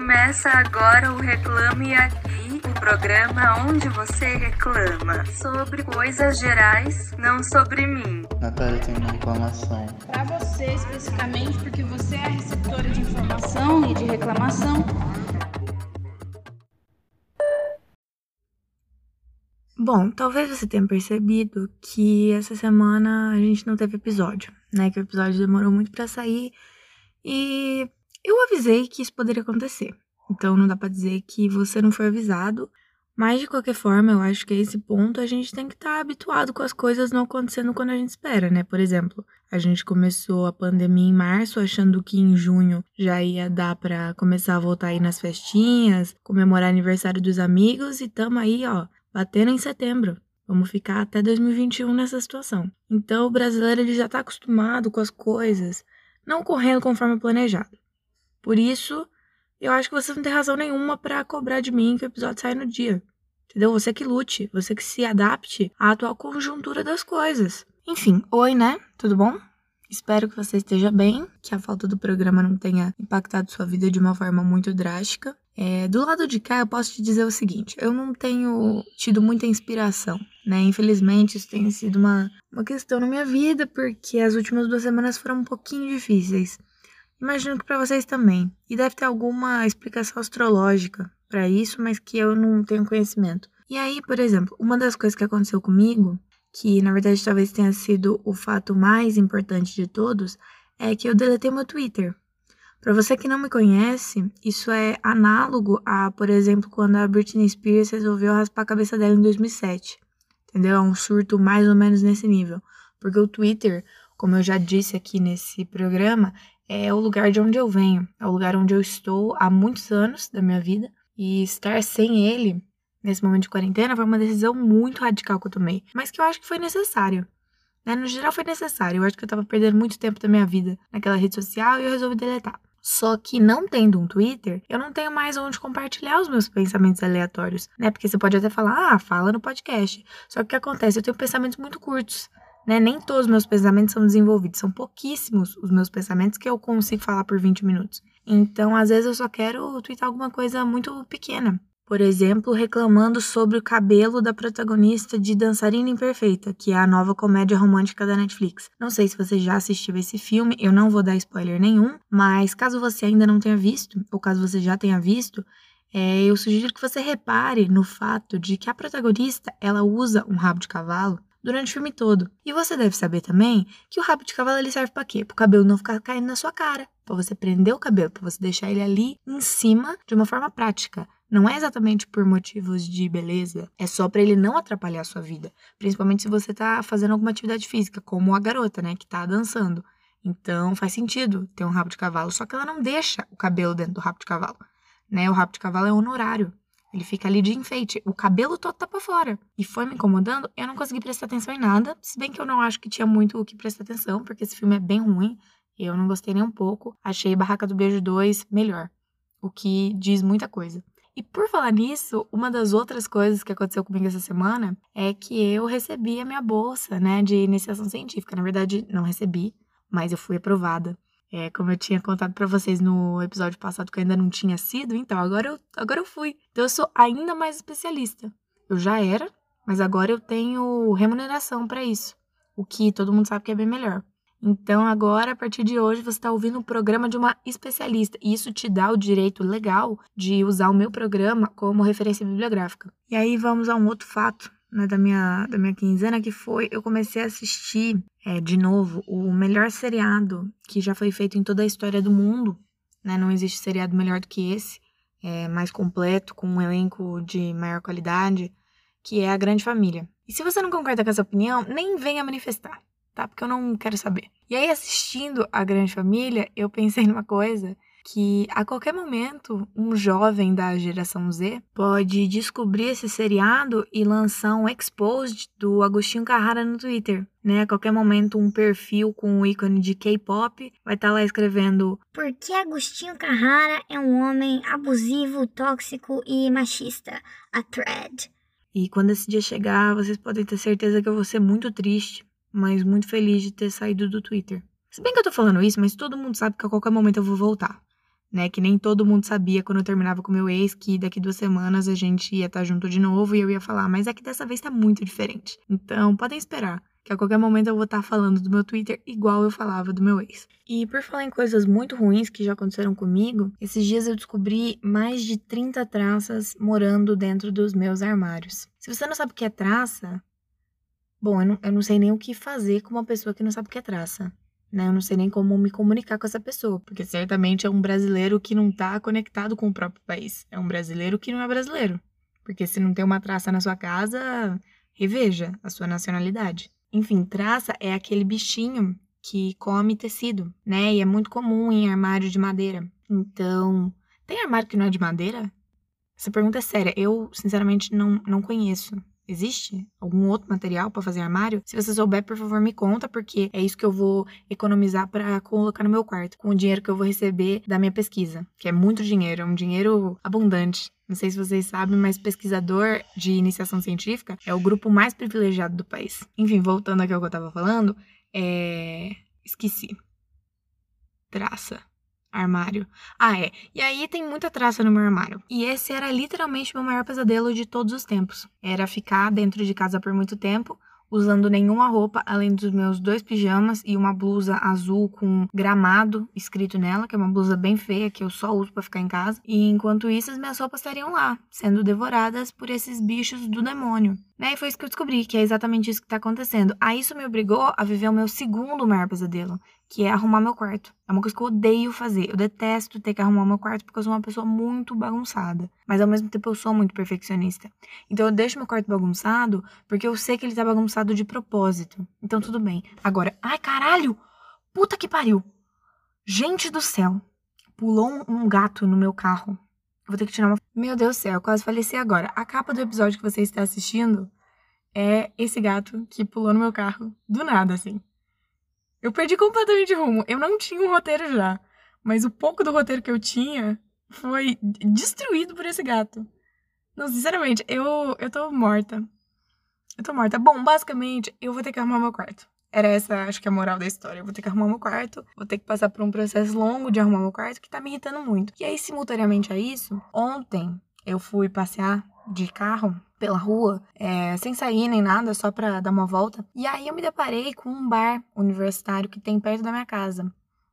Começa agora o Reclame Aqui, o programa onde você reclama sobre coisas gerais, não sobre mim. Natália tem uma reclamação. Para você especificamente, porque você é a receptora de informação e de reclamação. Bom, talvez você tenha percebido que essa semana a gente não teve episódio, né? Que o episódio demorou muito para sair e eu avisei que isso poderia acontecer. Então não dá para dizer que você não foi avisado, mas de qualquer forma, eu acho que a esse ponto a gente tem que estar tá habituado com as coisas não acontecendo quando a gente espera, né? Por exemplo, a gente começou a pandemia em março, achando que em junho já ia dar para começar a voltar aí nas festinhas, comemorar aniversário dos amigos e tamo aí, ó, batendo em setembro. Vamos ficar até 2021 nessa situação. Então, o brasileiro ele já está acostumado com as coisas não correndo conforme planejado. Por isso, eu acho que você não tem razão nenhuma para cobrar de mim que o episódio saia no dia. Entendeu? Você que lute, você que se adapte à atual conjuntura das coisas. Enfim, oi, né? Tudo bom? Espero que você esteja bem, que a falta do programa não tenha impactado sua vida de uma forma muito drástica. É, do lado de cá, eu posso te dizer o seguinte: eu não tenho tido muita inspiração, né? Infelizmente, isso tem sido uma, uma questão na minha vida, porque as últimas duas semanas foram um pouquinho difíceis. Imagino que para vocês também. E deve ter alguma explicação astrológica para isso, mas que eu não tenho conhecimento. E aí, por exemplo, uma das coisas que aconteceu comigo, que na verdade talvez tenha sido o fato mais importante de todos, é que eu deletei meu Twitter. Para você que não me conhece, isso é análogo a, por exemplo, quando a Britney Spears resolveu raspar a cabeça dela em 2007. Entendeu? É um surto mais ou menos nesse nível. Porque o Twitter, como eu já disse aqui nesse programa, é o lugar de onde eu venho, é o lugar onde eu estou há muitos anos da minha vida. E estar sem ele, nesse momento de quarentena, foi uma decisão muito radical que eu tomei, mas que eu acho que foi necessário. Né? No geral, foi necessário. Eu acho que eu tava perdendo muito tempo da minha vida naquela rede social e eu resolvi deletar. Só que não tendo um Twitter, eu não tenho mais onde compartilhar os meus pensamentos aleatórios, né? Porque você pode até falar, ah, fala no podcast. Só que o que acontece? Eu tenho pensamentos muito curtos né? Nem todos os meus pensamentos são desenvolvidos, são pouquíssimos os meus pensamentos que eu consigo falar por 20 minutos. Então, às vezes eu só quero twittar alguma coisa muito pequena. Por exemplo, reclamando sobre o cabelo da protagonista de Dançarina Imperfeita, que é a nova comédia romântica da Netflix. Não sei se você já assistiu esse filme, eu não vou dar spoiler nenhum, mas caso você ainda não tenha visto, ou caso você já tenha visto, é, eu sugiro que você repare no fato de que a protagonista ela usa um rabo de cavalo durante o filme todo. E você deve saber também que o rabo de cavalo ele serve para quê? Para o cabelo não ficar caindo na sua cara, para você prender o cabelo, para você deixar ele ali em cima de uma forma prática. Não é exatamente por motivos de beleza, é só para ele não atrapalhar a sua vida, principalmente se você tá fazendo alguma atividade física, como a garota, né, que tá dançando. Então faz sentido ter um rabo de cavalo, só que ela não deixa o cabelo dentro do rabo de cavalo, né? O rabo de cavalo é honorário. Ele fica ali de enfeite. O cabelo todo tá pra fora. E foi me incomodando. Eu não consegui prestar atenção em nada. Se bem que eu não acho que tinha muito o que prestar atenção, porque esse filme é bem ruim. Eu não gostei nem um pouco. Achei Barraca do Beijo 2 melhor. O que diz muita coisa. E por falar nisso, uma das outras coisas que aconteceu comigo essa semana é que eu recebi a minha bolsa, né, de iniciação científica. Na verdade, não recebi, mas eu fui aprovada. É, como eu tinha contado para vocês no episódio passado que eu ainda não tinha sido, então agora eu, agora eu fui. Então eu sou ainda mais especialista. Eu já era, mas agora eu tenho remuneração para isso, o que todo mundo sabe que é bem melhor. Então agora, a partir de hoje, você está ouvindo o programa de uma especialista e isso te dá o direito legal de usar o meu programa como referência bibliográfica. E aí vamos a um outro fato né, da, minha, da minha quinzena, que foi eu comecei a assistir é, de novo o melhor seriado que já foi feito em toda a história do mundo. Né? Não existe seriado melhor do que esse, é, mais completo, com um elenco de maior qualidade, que é A Grande Família. E se você não concorda com essa opinião, nem venha manifestar, tá? Porque eu não quero saber. E aí, assistindo A Grande Família, eu pensei numa coisa que a qualquer momento um jovem da geração Z pode descobrir esse seriado e lançar um exposed do Agostinho Carrara no Twitter. Né? A qualquer momento um perfil com o ícone de K-pop vai estar tá lá escrevendo Por que Agostinho Carrara é um homem abusivo, tóxico e machista? A thread. E quando esse dia chegar, vocês podem ter certeza que eu vou ser muito triste, mas muito feliz de ter saído do Twitter. Se bem que eu tô falando isso, mas todo mundo sabe que a qualquer momento eu vou voltar né? Que nem todo mundo sabia quando eu terminava com meu ex que daqui duas semanas a gente ia estar junto de novo e eu ia falar, mas é que dessa vez tá muito diferente. Então, podem esperar que a qualquer momento eu vou estar falando do meu Twitter igual eu falava do meu ex. E por falar em coisas muito ruins que já aconteceram comigo, esses dias eu descobri mais de 30 traças morando dentro dos meus armários. Se você não sabe o que é traça, bom, eu não, eu não sei nem o que fazer com uma pessoa que não sabe o que é traça. Né? Eu não sei nem como me comunicar com essa pessoa, porque certamente é um brasileiro que não tá conectado com o próprio país. É um brasileiro que não é brasileiro. Porque se não tem uma traça na sua casa, reveja a sua nacionalidade. Enfim, traça é aquele bichinho que come tecido, né? E é muito comum em armário de madeira. Então, tem armário que não é de madeira? Essa pergunta é séria. Eu, sinceramente, não, não conheço. Existe algum outro material para fazer armário? Se você souber, por favor, me conta, porque é isso que eu vou economizar para colocar no meu quarto, com o dinheiro que eu vou receber da minha pesquisa, que é muito dinheiro, é um dinheiro abundante. Não sei se vocês sabem, mas pesquisador de iniciação científica é o grupo mais privilegiado do país. Enfim, voltando aqui ao que eu tava falando, é... esqueci. Traça. Armário. Ah, é. E aí tem muita traça no meu armário. E esse era literalmente meu maior pesadelo de todos os tempos. Era ficar dentro de casa por muito tempo, usando nenhuma roupa além dos meus dois pijamas e uma blusa azul com gramado escrito nela, que é uma blusa bem feia que eu só uso para ficar em casa. E enquanto isso, as minhas roupas estariam lá, sendo devoradas por esses bichos do demônio. Né? E foi isso que eu descobri, que é exatamente isso que tá acontecendo. Aí isso me obrigou a viver o meu segundo maior pesadelo, que é arrumar meu quarto. É uma coisa que eu odeio fazer. Eu detesto ter que arrumar meu quarto porque eu sou uma pessoa muito bagunçada. Mas ao mesmo tempo eu sou muito perfeccionista. Então eu deixo meu quarto bagunçado porque eu sei que ele tá bagunçado de propósito. Então tudo bem. Agora, ai caralho! Puta que pariu! Gente do céu! Pulou um, gato no meu carro. Vou ter que tirar uma. Meu Deus do céu, eu quase faleci agora. A capa do episódio que você está assistindo é esse gato que pulou no meu carro do nada, assim. Eu perdi completamente rumo. Eu não tinha um roteiro já. Mas o pouco do roteiro que eu tinha foi destruído por esse gato. Não, sinceramente, eu, eu tô morta. Eu tô morta. Bom, basicamente, eu vou ter que arrumar meu quarto. Era essa, acho que a moral da história. Eu vou ter que arrumar meu quarto, vou ter que passar por um processo longo de arrumar meu quarto que tá me irritando muito. E aí, simultaneamente a isso, ontem eu fui passear de carro pela rua, é, sem sair nem nada, só pra dar uma volta. E aí eu me deparei com um bar universitário que tem perto da minha casa.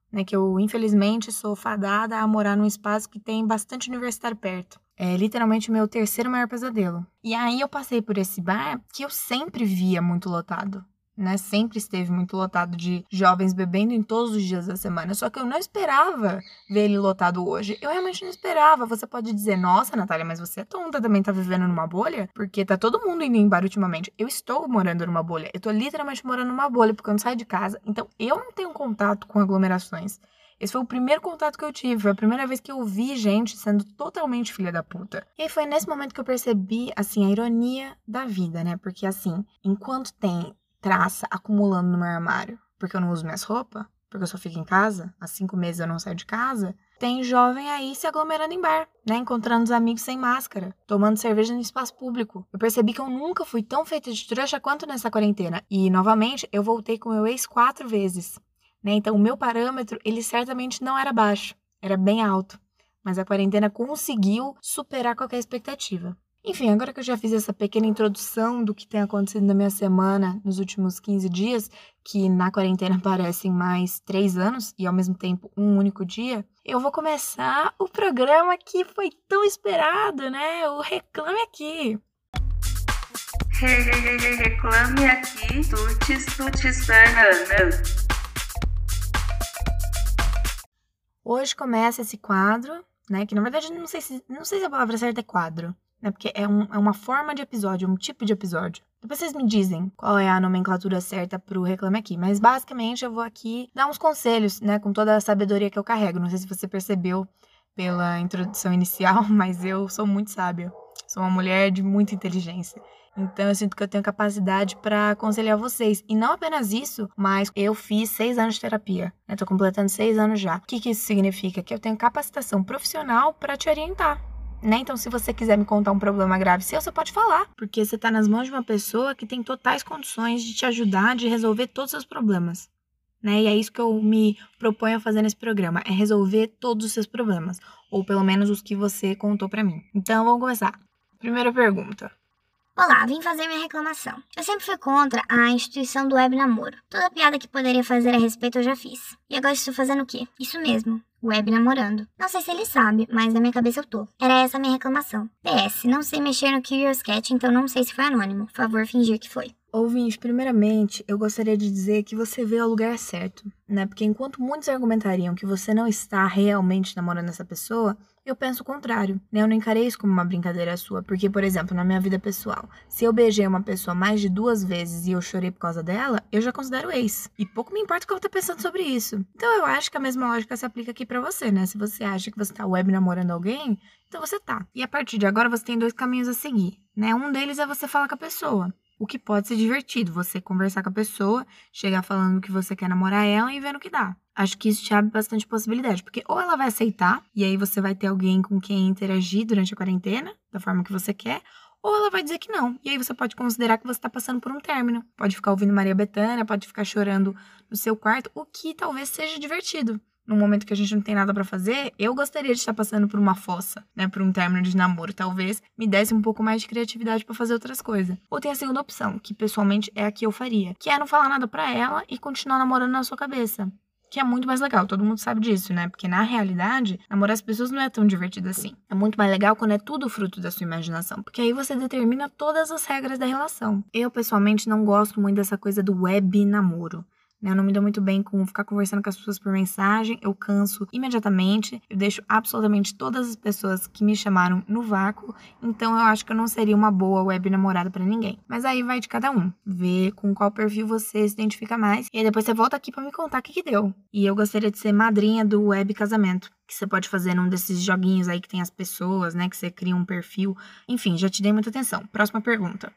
Né, que eu, infelizmente, sou fadada a morar num espaço que tem bastante universitário perto. É literalmente o meu terceiro maior pesadelo. E aí eu passei por esse bar que eu sempre via muito lotado né? Sempre esteve muito lotado de jovens bebendo em todos os dias da semana. Só que eu não esperava ver ele lotado hoje. Eu realmente não esperava. Você pode dizer, nossa, Natália, mas você é tonta, também tá vivendo numa bolha? Porque tá todo mundo indo em bar ultimamente. Eu estou morando numa bolha. Eu tô literalmente morando numa bolha porque eu não saio de casa. Então eu não tenho contato com aglomerações. Esse foi o primeiro contato que eu tive, foi a primeira vez que eu vi gente sendo totalmente filha da puta. E foi nesse momento que eu percebi, assim, a ironia da vida, né? Porque, assim, enquanto tem traça acumulando no meu armário porque eu não uso minhas roupas, porque eu só fico em casa, há cinco meses eu não saio de casa, tem jovem aí se aglomerando em bar, né? Encontrando os amigos sem máscara, tomando cerveja no espaço público. Eu percebi que eu nunca fui tão feita de trouxa quanto nessa quarentena. E, novamente, eu voltei com meu ex quatro vezes, né? Então, o meu parâmetro, ele certamente não era baixo, era bem alto. Mas a quarentena conseguiu superar qualquer expectativa. Enfim, agora que eu já fiz essa pequena introdução do que tem acontecido na minha semana nos últimos 15 dias, que na quarentena parecem mais três anos e ao mesmo tempo um único dia, eu vou começar o programa que foi tão esperado, né? O Reclame Aqui. Reclame aqui, tutis tutis. Hoje começa esse quadro, né? Que na verdade não sei se não sei se a palavra certa é quadro né? Porque é, um, é uma forma de episódio, um tipo de episódio. Depois vocês me dizem qual é a nomenclatura certa pro Reclame Aqui. Mas basicamente eu vou aqui dar uns conselhos, né? Com toda a sabedoria que eu carrego. Não sei se você percebeu pela introdução inicial, mas eu sou muito sábia. Sou uma mulher de muita inteligência. Então eu sinto que eu tenho capacidade para aconselhar vocês. E não apenas isso, mas eu fiz seis anos de terapia. Eu tô completando seis anos já. O que, que isso significa? Que eu tenho capacitação profissional para te orientar né? Então, se você quiser me contar um problema grave seu, você pode falar, porque você está nas mãos de uma pessoa que tem totais condições de te ajudar, de resolver todos os seus problemas. né? E é isso que eu me proponho a fazer nesse programa, é resolver todos os seus problemas, ou pelo menos os que você contou para mim. Então, vamos começar. Primeira pergunta. Olá, vim fazer minha reclamação. Eu sempre fui contra a instituição do web namoro. Toda piada que poderia fazer a respeito eu já fiz. E agora estou fazendo o quê? Isso mesmo, web namorando. Não sei se ele sabe, mas na minha cabeça eu tô. Era essa a minha reclamação. PS, não sei mexer no Curious Cat, então não sei se foi anônimo. Favor fingir que foi. Ouvinte, primeiramente, eu gostaria de dizer que você veio ao lugar certo, né? Porque enquanto muitos argumentariam que você não está realmente namorando essa pessoa, eu penso o contrário, né? Eu não encarei isso como uma brincadeira sua, porque, por exemplo, na minha vida pessoal, se eu beijei uma pessoa mais de duas vezes e eu chorei por causa dela, eu já considero ex. E pouco me importa o que eu tô pensando sobre isso. Então eu acho que a mesma lógica se aplica aqui para você, né? Se você acha que você tá web namorando alguém, então você tá. E a partir de agora você tem dois caminhos a seguir, né? Um deles é você falar com a pessoa o que pode ser divertido, você conversar com a pessoa, chegar falando que você quer namorar ela e vendo o que dá. Acho que isso te abre bastante possibilidade, porque ou ela vai aceitar, e aí você vai ter alguém com quem interagir durante a quarentena, da forma que você quer, ou ela vai dizer que não. E aí você pode considerar que você está passando por um término. Pode ficar ouvindo Maria Bethânia, pode ficar chorando no seu quarto, o que talvez seja divertido no momento que a gente não tem nada para fazer, eu gostaria de estar passando por uma fossa, né, por um término de namoro, talvez me desse um pouco mais de criatividade para fazer outras coisas. Ou tem a segunda opção, que pessoalmente é a que eu faria, que é não falar nada para ela e continuar namorando na sua cabeça. Que é muito mais legal, todo mundo sabe disso, né? Porque na realidade, namorar as pessoas não é tão divertido assim. É muito mais legal quando é tudo fruto da sua imaginação, porque aí você determina todas as regras da relação. Eu, pessoalmente, não gosto muito dessa coisa do web namoro. Né? Eu não me dou muito bem com ficar conversando com as pessoas por mensagem, eu canso imediatamente, eu deixo absolutamente todas as pessoas que me chamaram no vácuo, então eu acho que eu não seria uma boa web namorada para ninguém. Mas aí vai de cada um, ver com qual perfil você se identifica mais, e aí depois você volta aqui para me contar o que, que deu. E eu gostaria de ser madrinha do web casamento que você pode fazer num desses joguinhos aí que tem as pessoas, né? Que você cria um perfil. Enfim, já te dei muita atenção. Próxima pergunta.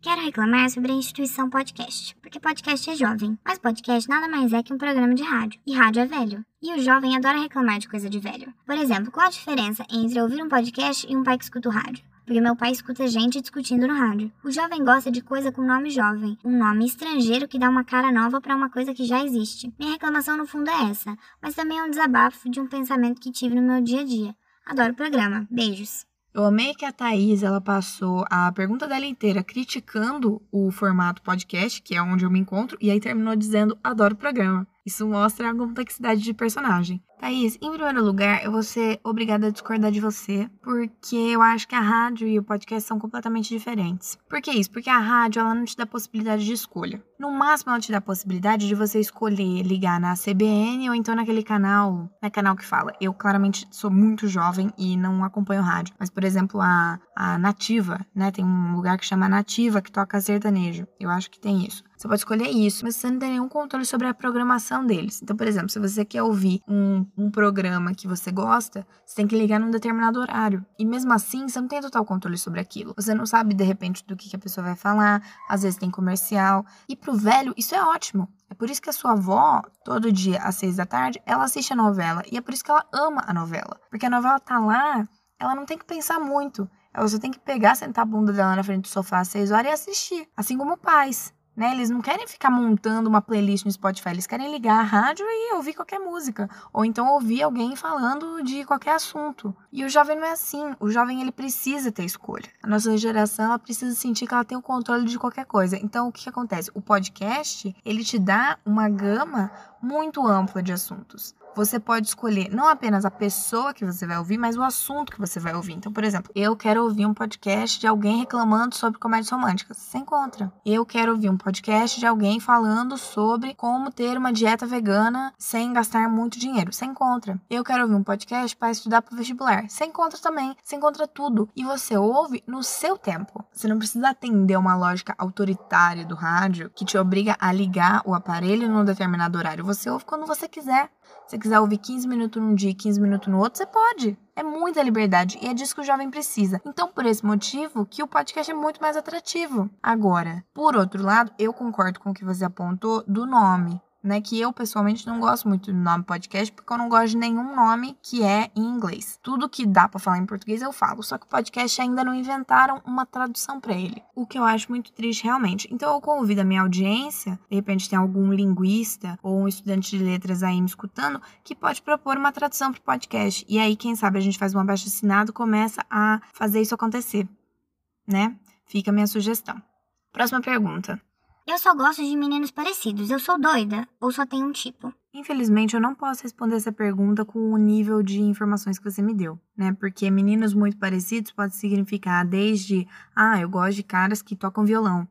Quero reclamar sobre a instituição podcast, porque podcast é jovem, mas podcast nada mais é que um programa de rádio, e rádio é velho. E o jovem adora reclamar de coisa de velho. Por exemplo, qual a diferença entre ouvir um podcast e um pai que escuta o rádio? Porque meu pai escuta gente discutindo no rádio. O jovem gosta de coisa com nome jovem, um nome estrangeiro que dá uma cara nova para uma coisa que já existe. Minha reclamação no fundo é essa, mas também é um desabafo de um pensamento que tive no meu dia a dia. Adoro o programa. Beijos. Eu amei que a Thaís, ela passou a pergunta dela inteira criticando o formato podcast, que é onde eu me encontro, e aí terminou dizendo, adoro o programa. Isso mostra a complexidade de personagem. Thaís, em primeiro lugar, eu vou ser obrigada a discordar de você, porque eu acho que a rádio e o podcast são completamente diferentes. Por que isso? Porque a rádio, ela não te dá possibilidade de escolha. No máximo, ela te dá a possibilidade de você escolher ligar na CBN ou então naquele canal, né, canal que fala. Eu, claramente, sou muito jovem e não acompanho rádio. Mas, por exemplo, a, a Nativa, né, tem um lugar que chama Nativa, que toca sertanejo. Eu acho que tem isso. Você pode escolher isso, mas você não tem nenhum controle sobre a programação deles. Então, por exemplo, se você quer ouvir um, um programa que você gosta, você tem que ligar num determinado horário. E mesmo assim, você não tem total controle sobre aquilo. Você não sabe, de repente, do que, que a pessoa vai falar. Às vezes tem comercial. E pro velho, isso é ótimo. É por isso que a sua avó, todo dia às seis da tarde, ela assiste a novela. E é por isso que ela ama a novela. Porque a novela tá lá, ela não tem que pensar muito. Ela só tem que pegar, sentar a bunda dela na frente do sofá às seis horas e assistir. Assim como pais. Né? Eles não querem ficar montando uma playlist no Spotify, eles querem ligar a rádio e ouvir qualquer música, ou então ouvir alguém falando de qualquer assunto. E o jovem não é assim, o jovem ele precisa ter escolha. A nossa geração ela precisa sentir que ela tem o controle de qualquer coisa. Então o que, que acontece? O podcast, ele te dá uma gama muito ampla de assuntos você pode escolher não apenas a pessoa que você vai ouvir, mas o assunto que você vai ouvir. Então, por exemplo, eu quero ouvir um podcast de alguém reclamando sobre comédias românticas. Você encontra. Eu quero ouvir um podcast de alguém falando sobre como ter uma dieta vegana sem gastar muito dinheiro. Você encontra. Eu quero ouvir um podcast para estudar para o vestibular. Você encontra também. Você encontra tudo. E você ouve no seu tempo. Você não precisa atender uma lógica autoritária do rádio que te obriga a ligar o aparelho num determinado horário. Você ouve quando você quiser. Você quiser ouvir 15 minutos num dia e 15 minutos no outro, você pode. É muita liberdade e é disso que o jovem precisa. Então, por esse motivo, que o podcast é muito mais atrativo. Agora, por outro lado, eu concordo com o que você apontou do nome. Né? Que eu pessoalmente não gosto muito do nome podcast, porque eu não gosto de nenhum nome que é em inglês. Tudo que dá para falar em português eu falo, só que o podcast ainda não inventaram uma tradução para ele. O que eu acho muito triste realmente. Então eu convido a minha audiência, de repente tem algum linguista ou um estudante de letras aí me escutando, que pode propor uma tradução pro podcast. E aí, quem sabe, a gente faz um abaixo assinado começa a fazer isso acontecer, né? Fica a minha sugestão. Próxima pergunta. Eu só gosto de meninos parecidos. Eu sou doida ou só tenho um tipo? Infelizmente, eu não posso responder essa pergunta com o nível de informações que você me deu, né? Porque meninos muito parecidos pode significar desde, ah, eu gosto de caras que tocam violão,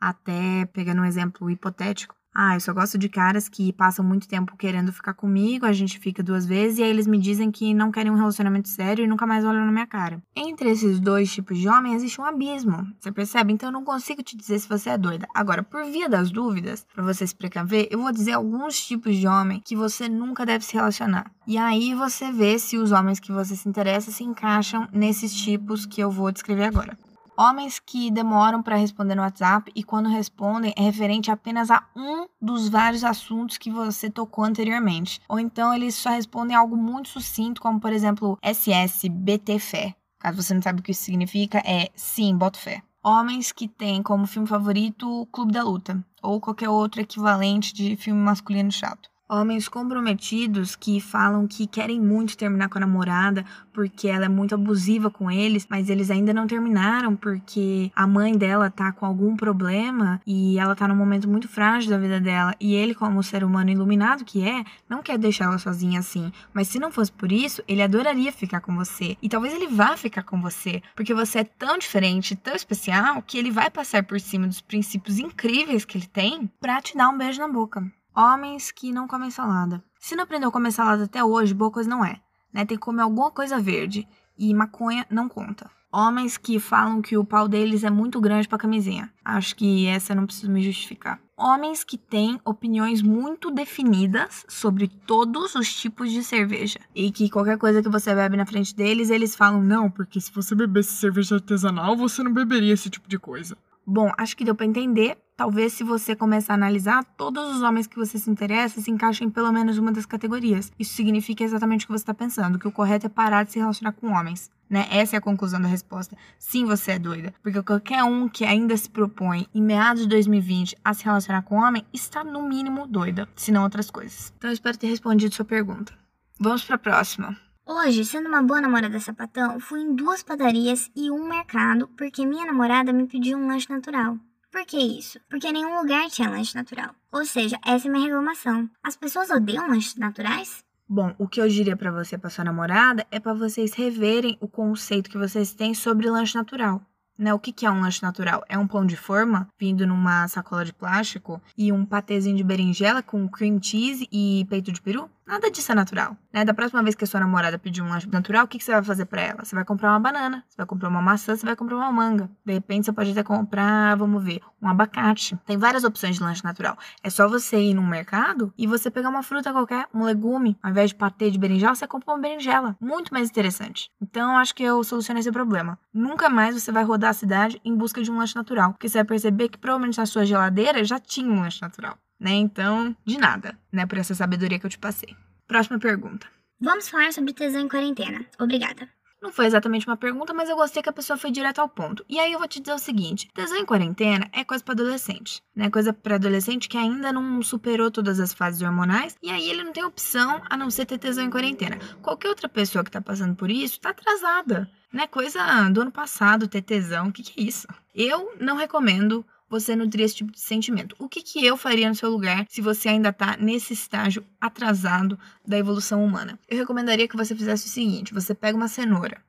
até, pegando um exemplo hipotético, ah, eu só gosto de caras que passam muito tempo querendo ficar comigo, a gente fica duas vezes e aí eles me dizem que não querem um relacionamento sério e nunca mais olham na minha cara. Entre esses dois tipos de homem existe um abismo, você percebe? Então eu não consigo te dizer se você é doida. Agora, por via das dúvidas, para você se precaver, eu vou dizer alguns tipos de homem que você nunca deve se relacionar. E aí você vê se os homens que você se interessa se encaixam nesses tipos que eu vou descrever agora. Homens que demoram para responder no WhatsApp e quando respondem é referente apenas a um dos vários assuntos que você tocou anteriormente. Ou então eles só respondem algo muito sucinto, como por exemplo SS, BT Fé. Caso você não sabe o que isso significa, é sim, boto fé. Homens que têm como filme favorito o Clube da Luta, ou qualquer outro equivalente de filme masculino chato. Homens comprometidos que falam que querem muito terminar com a namorada porque ela é muito abusiva com eles, mas eles ainda não terminaram porque a mãe dela tá com algum problema e ela tá num momento muito frágil da vida dela. E ele, como ser humano iluminado que é, não quer deixar ela sozinha assim. Mas se não fosse por isso, ele adoraria ficar com você. E talvez ele vá ficar com você, porque você é tão diferente, tão especial, que ele vai passar por cima dos princípios incríveis que ele tem pra te dar um beijo na boca. Homens que não comem salada. Se não aprendeu a comer salada até hoje, boa coisa não é. Né? Tem que comer alguma coisa verde. E maconha não conta. Homens que falam que o pau deles é muito grande para camisinha. Acho que essa eu não preciso me justificar. Homens que têm opiniões muito definidas sobre todos os tipos de cerveja. E que qualquer coisa que você bebe na frente deles, eles falam: não, porque se você bebesse cerveja artesanal, você não beberia esse tipo de coisa. Bom, acho que deu para entender. Talvez se você começar a analisar, todos os homens que você se interessa se encaixam em pelo menos uma das categorias. Isso significa exatamente o que você está pensando, que o correto é parar de se relacionar com homens. Né? Essa é a conclusão da resposta. Sim, você é doida. Porque qualquer um que ainda se propõe, em meados de 2020, a se relacionar com homem, está no mínimo doida, se não outras coisas. Então eu espero ter respondido sua pergunta. Vamos para a próxima. Hoje, sendo uma boa namorada sapatão, fui em duas padarias e um mercado porque minha namorada me pediu um lanche natural. Por que isso? Porque nenhum lugar tinha lanche natural. Ou seja, essa é minha reclamação. As pessoas odeiam lanches naturais? Bom, o que eu diria para você, para sua namorada, é para vocês reverem o conceito que vocês têm sobre lanche natural. Né, o que, que é um lanche natural? É um pão de forma vindo numa sacola de plástico e um patezinho de berinjela com cream cheese e peito de peru? Nada disso é natural, né? Da próxima vez que a sua namorada pedir um lanche natural, o que, que você vai fazer para ela? Você vai comprar uma banana, você vai comprar uma maçã, você vai comprar uma manga. De repente, você pode até comprar, vamos ver, um abacate. Tem várias opções de lanche natural. É só você ir num mercado e você pegar uma fruta qualquer, um legume. Ao invés de patê de berinjela, você compra uma berinjela. Muito mais interessante. Então, acho que eu solucionei esse problema. Nunca mais você vai rodar a cidade em busca de um lanche natural. Porque você vai perceber que provavelmente na sua geladeira já tinha um lanche natural né? Então, de nada, né? Por essa sabedoria que eu te passei. Próxima pergunta. Vamos falar sobre tesão em quarentena. Obrigada. Não foi exatamente uma pergunta, mas eu gostei que a pessoa foi direto ao ponto. E aí eu vou te dizer o seguinte: tesão em quarentena é coisa para adolescente, né? Coisa para adolescente que ainda não superou todas as fases hormonais e aí ele não tem opção a não ser ter tesão em quarentena. Qualquer outra pessoa que tá passando por isso tá atrasada, né? Coisa do ano passado ter tesão, o que, que é isso? Eu não recomendo você nutrir esse tipo de sentimento. O que, que eu faria no seu lugar se você ainda está nesse estágio atrasado da evolução humana? Eu recomendaria que você fizesse o seguinte: você pega uma cenoura.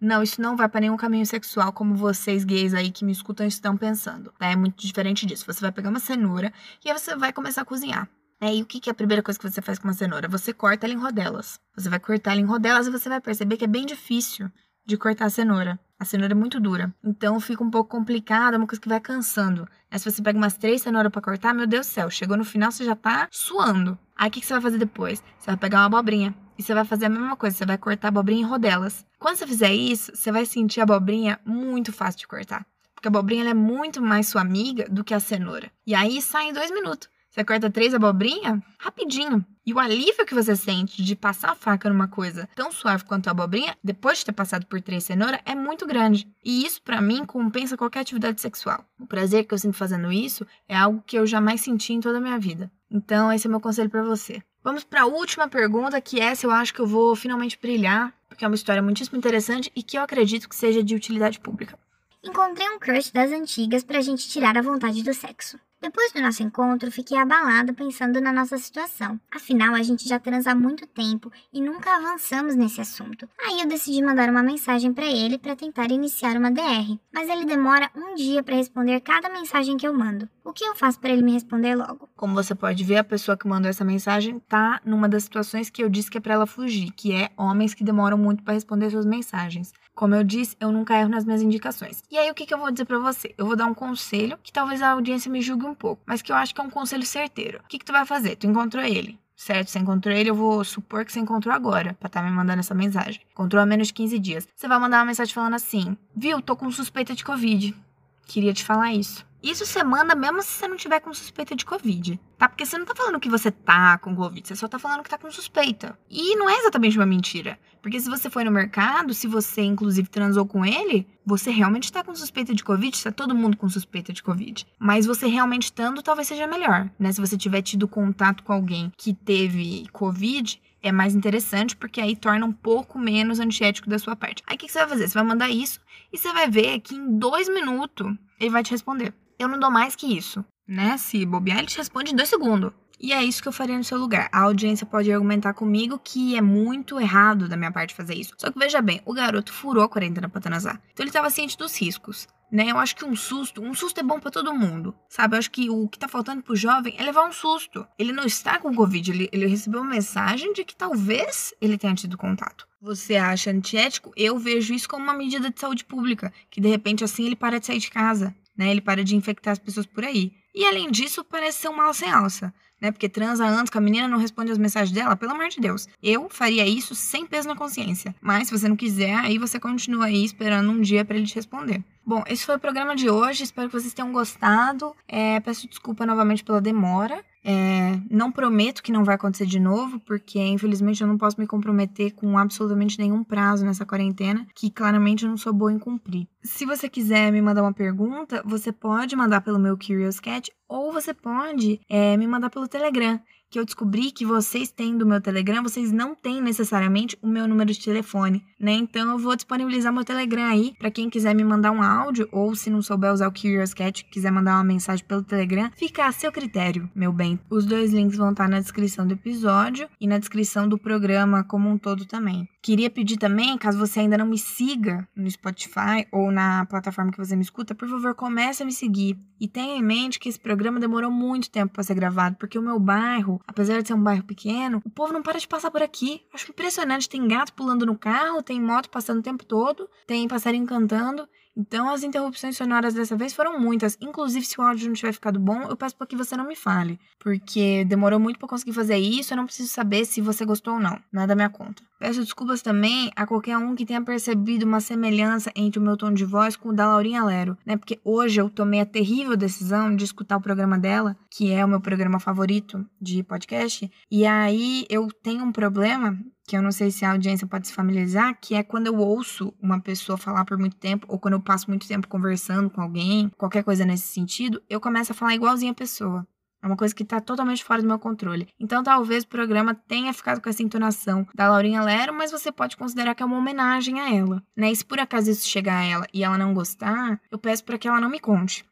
Não, isso não vai para nenhum caminho sexual, como vocês gays aí que me escutam estão pensando. Tá? É muito diferente disso. Você vai pegar uma cenoura e aí você vai começar a cozinhar. É, e o que, que é a primeira coisa que você faz com uma cenoura? Você corta ela em rodelas. Você vai cortar ela em rodelas e você vai perceber que é bem difícil de cortar a cenoura. A cenoura é muito dura. Então fica um pouco complicado, é uma coisa que vai cansando. Aí se você pega umas três cenouras para cortar, meu Deus do céu, chegou no final você já tá suando. Aí o que, que você vai fazer depois? Você vai pegar uma abobrinha. E você vai fazer a mesma coisa, você vai cortar a abobrinha em rodelas. Quando você fizer isso, você vai sentir a abobrinha muito fácil de cortar. Porque a abobrinha é muito mais sua amiga do que a cenoura. E aí sai em dois minutos. Você corta três abobrinha? Rapidinho. E o alívio que você sente de passar a faca numa coisa tão suave quanto a abobrinha, depois de ter passado por três cenouras, é muito grande. E isso, para mim, compensa qualquer atividade sexual. O prazer que eu sinto fazendo isso é algo que eu jamais senti em toda a minha vida. Então, esse é meu conselho para você. Vamos para a última pergunta, que essa eu acho que eu vou finalmente brilhar, porque é uma história muitíssimo interessante e que eu acredito que seja de utilidade pública. Encontrei um crush das antigas pra gente tirar a vontade do sexo. Depois do nosso encontro, fiquei abalada pensando na nossa situação. Afinal, a gente já transa há muito tempo e nunca avançamos nesse assunto. Aí eu decidi mandar uma mensagem para ele para tentar iniciar uma DR, mas ele demora um dia para responder cada mensagem que eu mando. O que eu faço para ele me responder logo? Como você pode ver, a pessoa que mandou essa mensagem tá numa das situações que eu disse que é para ela fugir, que é homens que demoram muito para responder suas mensagens. Como eu disse, eu nunca erro nas minhas indicações. E aí o que, que eu vou dizer para você? Eu vou dar um conselho que talvez a audiência me julgue um pouco, mas que eu acho que é um conselho certeiro. O que, que tu vai fazer? Tu encontrou ele. Certo, você encontrou ele, eu vou supor que você encontrou agora, pra estar tá me mandando essa mensagem. Encontrou há menos de 15 dias. Você vai mandar uma mensagem falando assim: Viu, tô com suspeita de Covid. Queria te falar isso. Isso você manda mesmo se você não tiver com suspeita de Covid, tá? Porque você não tá falando que você tá com Covid, você só tá falando que tá com suspeita. E não é exatamente uma mentira. Porque se você foi no mercado, se você inclusive transou com ele, você realmente tá com suspeita de Covid, está todo mundo com suspeita de Covid. Mas você realmente estando, talvez seja melhor, né? Se você tiver tido contato com alguém que teve Covid, é mais interessante, porque aí torna um pouco menos antiético da sua parte. Aí o que, que você vai fazer? Você vai mandar isso e você vai ver que em dois minutos ele vai te responder eu não dou mais que isso, né? Se bobear, ele te responde em dois segundos. E é isso que eu faria no seu lugar. A audiência pode argumentar comigo que é muito errado da minha parte fazer isso. Só que veja bem, o garoto furou a quarentena pra transar. Então ele estava ciente dos riscos. Né? Eu acho que um susto, um susto é bom para todo mundo, sabe? Eu acho que o que tá faltando pro jovem é levar um susto. Ele não está com Covid, ele, ele recebeu uma mensagem de que talvez ele tenha tido contato. Você acha antiético? Eu vejo isso como uma medida de saúde pública, que de repente assim ele para de sair de casa né? Ele para de infectar as pessoas por aí. E além disso, parece ser um mal sem alça, né? Porque transa antes que a menina não responde as mensagens dela, pelo amor de Deus. Eu faria isso sem peso na consciência. Mas se você não quiser, aí você continua aí esperando um dia para ele te responder. Bom, esse foi o programa de hoje. Espero que vocês tenham gostado. É, peço desculpa novamente pela demora. É, não prometo que não vai acontecer de novo, porque infelizmente eu não posso me comprometer com absolutamente nenhum prazo nessa quarentena, que claramente eu não sou boa em cumprir. Se você quiser me mandar uma pergunta, você pode mandar pelo meu Curious Cat ou você pode é, me mandar pelo Telegram que eu descobri que vocês têm do meu Telegram, vocês não têm necessariamente o meu número de telefone, né? Então eu vou disponibilizar meu Telegram aí para quem quiser me mandar um áudio ou se não souber usar o Curious Cat, quiser mandar uma mensagem pelo Telegram, fica a seu critério, meu bem. Os dois links vão estar na descrição do episódio e na descrição do programa como um todo também. Queria pedir também, caso você ainda não me siga no Spotify ou na plataforma que você me escuta, por favor, comece a me seguir. E tenha em mente que esse programa demorou muito tempo para ser gravado, porque o meu bairro, apesar de ser um bairro pequeno, o povo não para de passar por aqui. Acho impressionante, tem gato pulando no carro, tem moto passando o tempo todo, tem passarinho cantando. Então, as interrupções sonoras dessa vez foram muitas. Inclusive, se o áudio não tiver ficado bom, eu peço para que você não me fale. Porque demorou muito para conseguir fazer isso, eu não preciso saber se você gostou ou não. Nada da minha conta. Peço desculpas também a qualquer um que tenha percebido uma semelhança entre o meu tom de voz com o da Laurinha Lero, né? Porque hoje eu tomei a terrível decisão de escutar o programa dela, que é o meu programa favorito de podcast, e aí eu tenho um problema que eu não sei se a audiência pode se familiarizar, que é quando eu ouço uma pessoa falar por muito tempo, ou quando eu passo muito tempo conversando com alguém, qualquer coisa nesse sentido, eu começo a falar igualzinho a pessoa. É uma coisa que está totalmente fora do meu controle. Então, talvez o programa tenha ficado com essa entonação da Laurinha Lero, mas você pode considerar que é uma homenagem a ela, né? E se por acaso isso chegar a ela e ela não gostar, eu peço para que ela não me conte,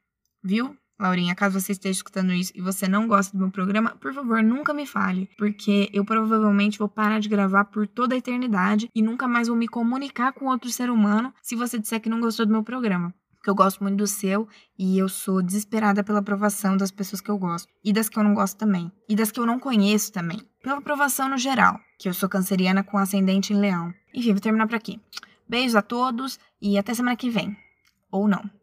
viu? Laurinha, caso você esteja escutando isso e você não gosta do meu programa, por favor, nunca me fale, porque eu provavelmente vou parar de gravar por toda a eternidade e nunca mais vou me comunicar com outro ser humano se você disser que não gostou do meu programa porque eu gosto muito do seu e eu sou desesperada pela aprovação das pessoas que eu gosto e das que eu não gosto também e das que eu não conheço também. Pela aprovação no geral, que eu sou canceriana com ascendente em leão. Enfim, vou terminar por aqui. Beijos a todos e até semana que vem. Ou não.